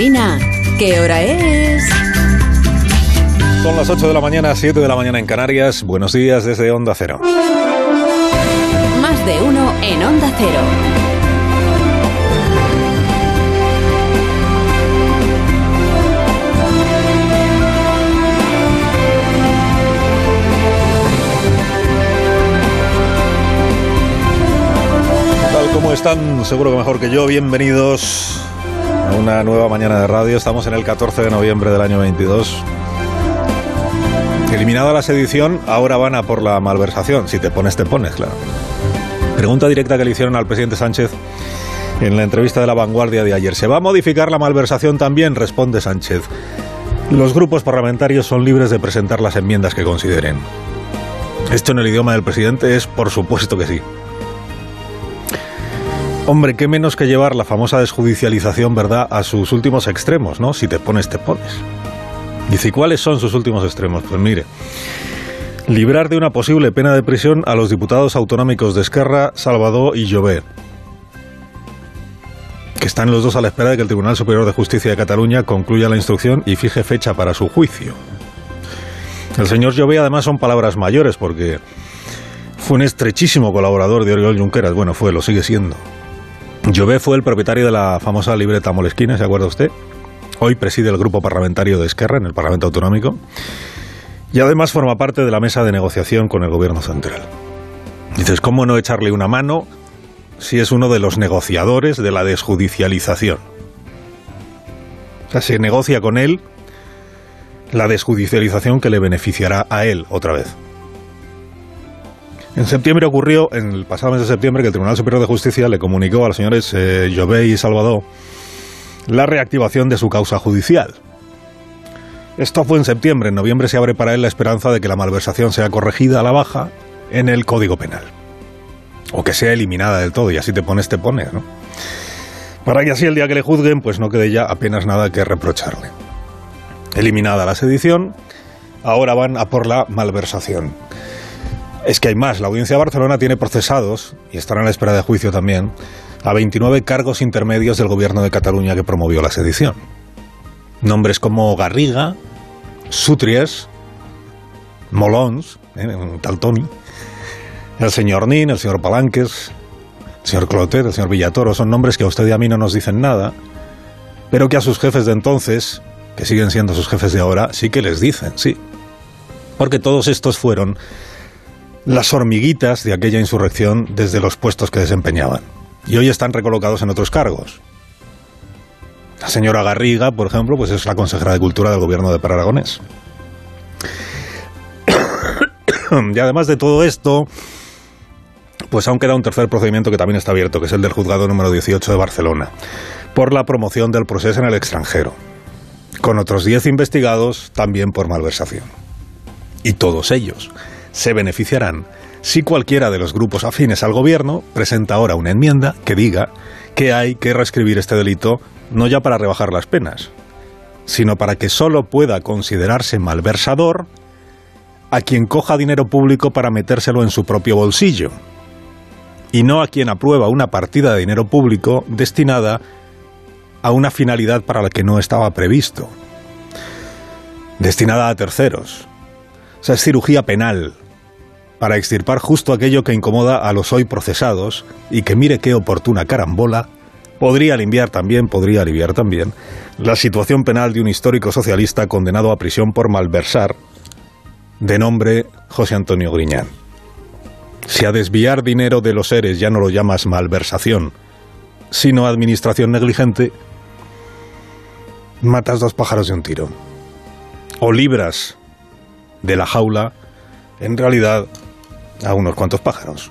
Alsina, ¿qué hora es? Son las 8 de la mañana, 7 de la mañana en Canarias. Buenos días desde Onda Cero. Más de uno en Onda Cero. Tal como están, seguro que mejor que yo, bienvenidos una nueva mañana de radio. Estamos en el 14 de noviembre del año 22. Eliminada la sedición, ahora van a por la malversación. Si te pones, te pones, claro. Pregunta directa que le hicieron al presidente Sánchez en la entrevista de la vanguardia de ayer. ¿Se va a modificar la malversación también? Responde Sánchez. Los grupos parlamentarios son libres de presentar las enmiendas que consideren. Esto en el idioma del presidente es por supuesto que sí. Hombre, qué menos que llevar la famosa desjudicialización, ¿verdad?, a sus últimos extremos, ¿no? Si te pones, te pones. Dice, ¿y cuáles son sus últimos extremos? Pues mire, librar de una posible pena de prisión a los diputados autonómicos de Esquerra, Salvador y Llobet, que están los dos a la espera de que el Tribunal Superior de Justicia de Cataluña concluya la instrucción y fije fecha para su juicio. El señor Llobet además son palabras mayores porque fue un estrechísimo colaborador de Oriol Junqueras. Bueno, fue, lo sigue siendo. Llobet fue el propietario de la famosa libreta Molesquina, ¿se acuerda usted? Hoy preside el grupo parlamentario de Esquerra en el Parlamento Autonómico y además forma parte de la mesa de negociación con el Gobierno Central. Dices, ¿cómo no echarle una mano si es uno de los negociadores de la desjudicialización? O sea, se negocia con él la desjudicialización que le beneficiará a él otra vez. En septiembre ocurrió, en el pasado mes de septiembre, que el Tribunal Superior de Justicia le comunicó a los señores eh, y Salvador la reactivación de su causa judicial. Esto fue en septiembre, en noviembre se abre para él la esperanza de que la malversación sea corregida a la baja en el Código Penal. O que sea eliminada del todo, y así te pones, te pones, ¿no? Para que así el día que le juzguen, pues no quede ya apenas nada que reprocharle. Eliminada la sedición, ahora van a por la malversación. Es que hay más. La Audiencia de Barcelona tiene procesados, y estarán a la espera de juicio también, a 29 cargos intermedios del gobierno de Cataluña que promovió la sedición. Nombres como Garriga, Sutries, Molons, eh, un tal Tony, el señor Nin, el señor Palanques, el señor Clotet, el señor Villatoro, son nombres que a usted y a mí no nos dicen nada, pero que a sus jefes de entonces, que siguen siendo sus jefes de ahora, sí que les dicen, sí. Porque todos estos fueron las hormiguitas de aquella insurrección desde los puestos que desempeñaban. Y hoy están recolocados en otros cargos. La señora Garriga, por ejemplo, pues es la consejera de Cultura del gobierno de Paragonés. y además de todo esto, pues aún queda un tercer procedimiento que también está abierto, que es el del juzgado número 18 de Barcelona, por la promoción del proceso en el extranjero, con otros 10 investigados también por malversación. Y todos ellos se beneficiarán si cualquiera de los grupos afines al gobierno presenta ahora una enmienda que diga que hay que reescribir este delito no ya para rebajar las penas, sino para que solo pueda considerarse malversador a quien coja dinero público para metérselo en su propio bolsillo, y no a quien aprueba una partida de dinero público destinada a una finalidad para la que no estaba previsto, destinada a terceros. O sea, es cirugía penal para extirpar justo aquello que incomoda a los hoy procesados y que mire qué oportuna carambola podría aliviar también, podría aliviar también la situación penal de un histórico socialista condenado a prisión por malversar, de nombre José Antonio Griñán. Si a desviar dinero de los seres ya no lo llamas malversación, sino administración negligente, matas dos pájaros de un tiro. O libras de la jaula, en realidad, a unos cuantos pájaros.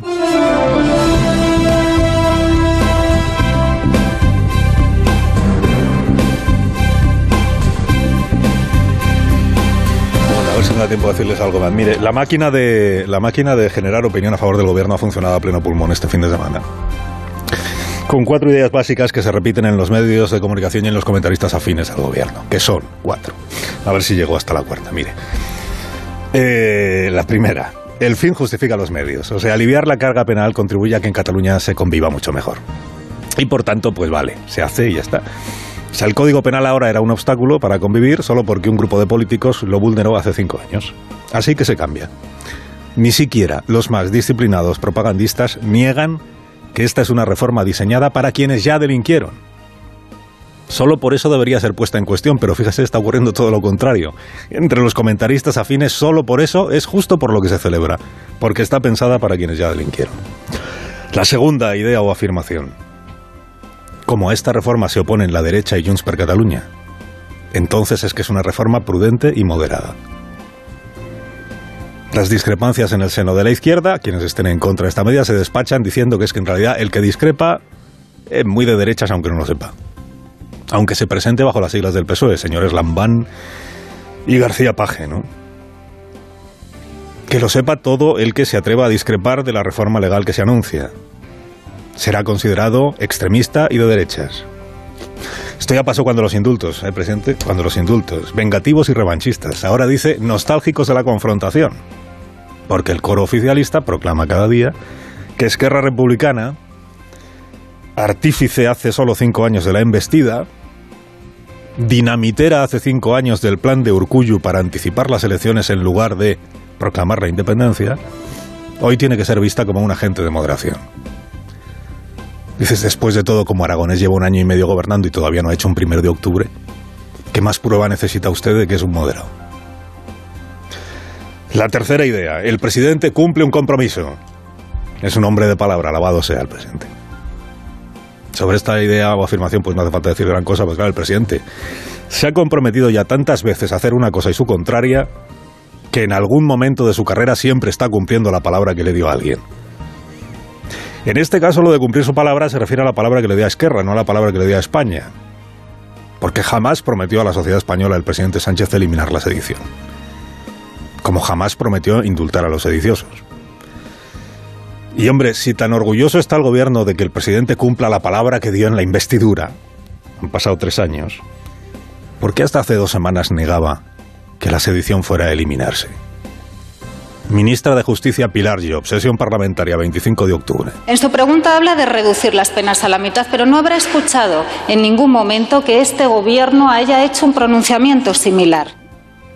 a ver si me da tiempo de decirles algo más. Mire, la máquina de la máquina de generar opinión a favor del gobierno ha funcionado a pleno pulmón este fin de semana. Con cuatro ideas básicas que se repiten en los medios de comunicación y en los comentaristas afines al gobierno, que son cuatro. A ver si llego hasta la cuarta. Mire, eh, la primera, el fin justifica los medios. O sea, aliviar la carga penal contribuye a que en Cataluña se conviva mucho mejor. Y por tanto, pues vale, se hace y ya está. O sea, el Código Penal ahora era un obstáculo para convivir solo porque un grupo de políticos lo vulneró hace cinco años. Así que se cambia. Ni siquiera los más disciplinados propagandistas niegan que esta es una reforma diseñada para quienes ya delinquieron. Solo por eso debería ser puesta en cuestión, pero fíjese, está ocurriendo todo lo contrario. Entre los comentaristas afines, solo por eso es justo por lo que se celebra, porque está pensada para quienes ya delinquieron. La segunda idea o afirmación. Como a esta reforma se oponen la derecha y Junts per Catalunya, entonces es que es una reforma prudente y moderada. Las discrepancias en el seno de la izquierda, quienes estén en contra de esta medida, se despachan diciendo que es que en realidad el que discrepa es muy de derechas aunque no lo sepa aunque se presente bajo las siglas del PSOE, señores Lambán y García Paje, ¿no? Que lo sepa todo el que se atreva a discrepar de la reforma legal que se anuncia. Será considerado extremista y de derechas. Esto ya pasó cuando los indultos, ¿eh, presidente? Cuando los indultos, vengativos y revanchistas. Ahora dice nostálgicos de la confrontación. Porque el coro oficialista proclama cada día que Esquerra Republicana, artífice hace solo cinco años de la embestida, dinamitera hace cinco años del plan de Urcuyu para anticipar las elecciones en lugar de proclamar la independencia, hoy tiene que ser vista como un agente de moderación. Dices, después de todo, como Aragonés lleva un año y medio gobernando y todavía no ha hecho un primero de octubre, ¿qué más prueba necesita usted de que es un moderado? La tercera idea, el presidente cumple un compromiso. Es un hombre de palabra, alabado sea el presidente. Sobre esta idea o afirmación, pues no hace falta decir gran cosa, pues claro, el presidente se ha comprometido ya tantas veces a hacer una cosa y su contraria, que en algún momento de su carrera siempre está cumpliendo la palabra que le dio a alguien. En este caso, lo de cumplir su palabra se refiere a la palabra que le dio a Esquerra, no a la palabra que le dio a España. Porque jamás prometió a la sociedad española el presidente Sánchez eliminar la sedición. Como jamás prometió indultar a los sediciosos. Y hombre, si tan orgulloso está el gobierno de que el presidente cumpla la palabra que dio en la investidura, han pasado tres años, ¿por qué hasta hace dos semanas negaba que la sedición fuera a eliminarse? Ministra de Justicia Pilar Job, sesión parlamentaria 25 de octubre. En su pregunta habla de reducir las penas a la mitad, pero no habrá escuchado en ningún momento que este gobierno haya hecho un pronunciamiento similar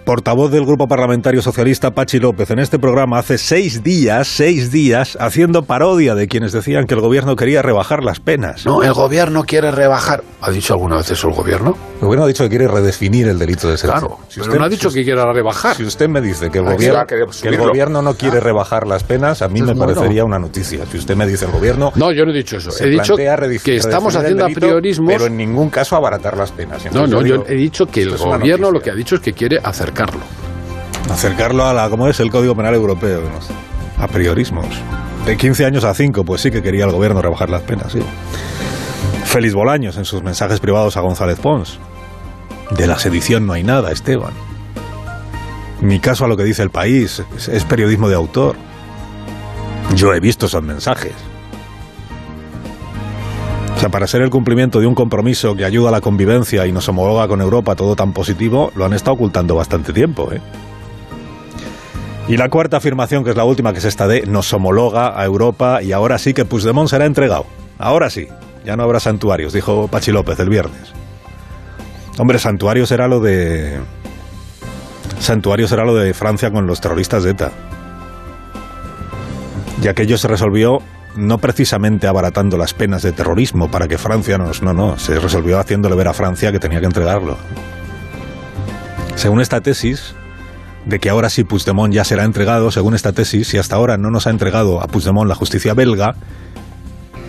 portavoz del Grupo Parlamentario Socialista Pachi López en este programa hace seis días, seis días, haciendo parodia de quienes decían que el gobierno quería rebajar las penas. No, el gobierno quiere rebajar. ¿Ha dicho alguna vez eso el gobierno? El gobierno ha dicho que quiere redefinir el delito de sedición. Claro, si usted, no ha dicho que quiera rebajar. Si usted me dice que el, gobierno, que el gobierno no quiere ah. rebajar las penas, a mí me parecería una noticia. Si usted me dice el gobierno... No, yo no he dicho eso. He dicho que estamos haciendo apriorismo Pero en ningún caso abaratar las penas. no, no, yo he dicho que el gobierno lo que ha dicho es que quiere acercarlo. Acercarlo a la, ¿cómo es el Código Penal Europeo? A priorismos. De 15 años a 5, pues sí que quería el gobierno rebajar las penas, sí. Félix Bolaños en sus mensajes privados a González Pons. De la sedición no hay nada, Esteban. Mi caso a lo que dice el país es, periodismo de autor. Yo he visto esos mensajes. Sea, para ser el cumplimiento de un compromiso que ayuda a la convivencia y nos homologa con Europa todo tan positivo, lo han estado ocultando bastante tiempo, ¿eh? Y la cuarta afirmación, que es la última, que es esta de nos homologa a Europa y ahora sí que Puigdemont será entregado. Ahora sí, ya no habrá santuarios, dijo Pachi López el viernes. Hombre, santuario será lo de... Santuario será lo de Francia con los terroristas de ETA. Y aquello se resolvió no precisamente abaratando las penas de terrorismo para que Francia nos... No, no, se resolvió haciéndole ver a Francia que tenía que entregarlo. Según esta tesis, de que ahora sí Puigdemont ya será entregado, según esta tesis, y hasta ahora no nos ha entregado a Puigdemont la justicia belga,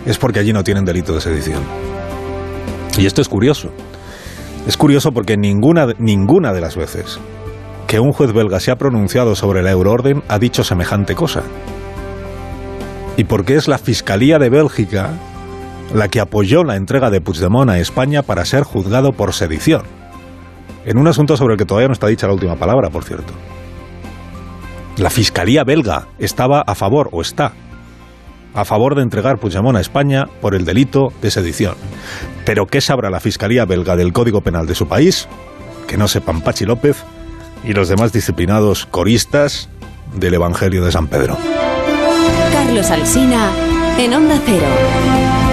es porque allí no tienen delito de sedición. Y esto es curioso. Es curioso porque ninguna, ninguna de las veces que un juez belga se ha pronunciado sobre la euroorden ha dicho semejante cosa. Y porque es la Fiscalía de Bélgica la que apoyó la entrega de Puigdemont a España para ser juzgado por sedición en un asunto sobre el que todavía no está dicha la última palabra, por cierto. La Fiscalía belga estaba a favor, o está, a favor de entregar Puigdemont a España por el delito de sedición. Pero ¿qué sabrá la Fiscalía belga del Código Penal de su país? Que no sepan Pachi López y los demás disciplinados coristas del Evangelio de San Pedro. Carlos Alsina, en Onda Cero.